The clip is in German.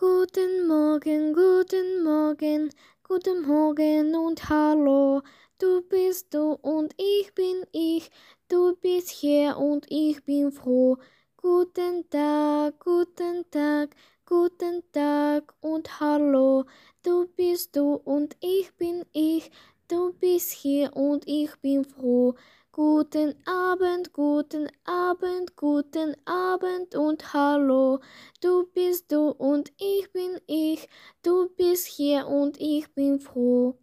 Guten Morgen, guten Morgen, guten Morgen und hallo. Du bist du und ich bin ich, du bist hier und ich bin froh. Guten Tag, guten Tag, guten Tag und hallo. Du bist du und ich bin ich, du bist hier und ich bin froh. Guten Abend, guten Abend, guten Abend und hallo. Du ich, du bist hier und ich bin froh.